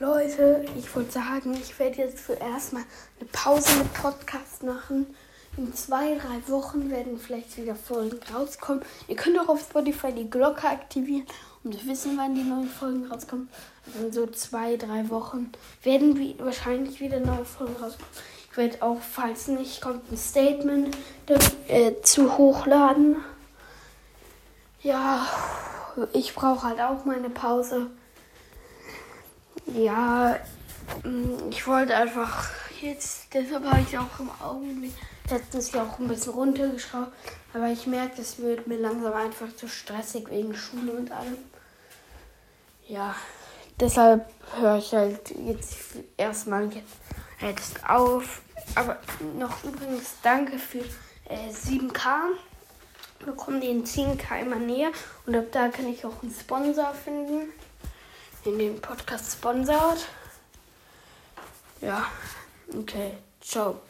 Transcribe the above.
Leute, ich wollte sagen, ich werde jetzt zuerst mal eine Pause mit Podcast machen. In zwei, drei Wochen werden vielleicht wieder Folgen rauskommen. Ihr könnt auch auf Spotify die Glocke aktivieren, um zu wissen, wann die neuen Folgen rauskommen. Also in so zwei, drei Wochen werden wir wahrscheinlich wieder neue Folgen rauskommen. Ich werde auch, falls nicht, kommt ein Statement äh, zu hochladen. Ja, ich brauche halt auch meine Pause. Ja, mm, ich wollte einfach jetzt, deshalb habe ich auch im Augenblick letztens ja auch ein bisschen runtergeschaut, aber ich merke, es wird mir langsam einfach zu stressig wegen Schule und allem. Ja, deshalb höre ich halt jetzt erstmal jetzt auf. Aber noch übrigens danke für äh, 7K. Wir kommen den 10K immer näher und ab da kann ich auch einen Sponsor finden, in den Podcast sponsort. Ja, okay, ciao.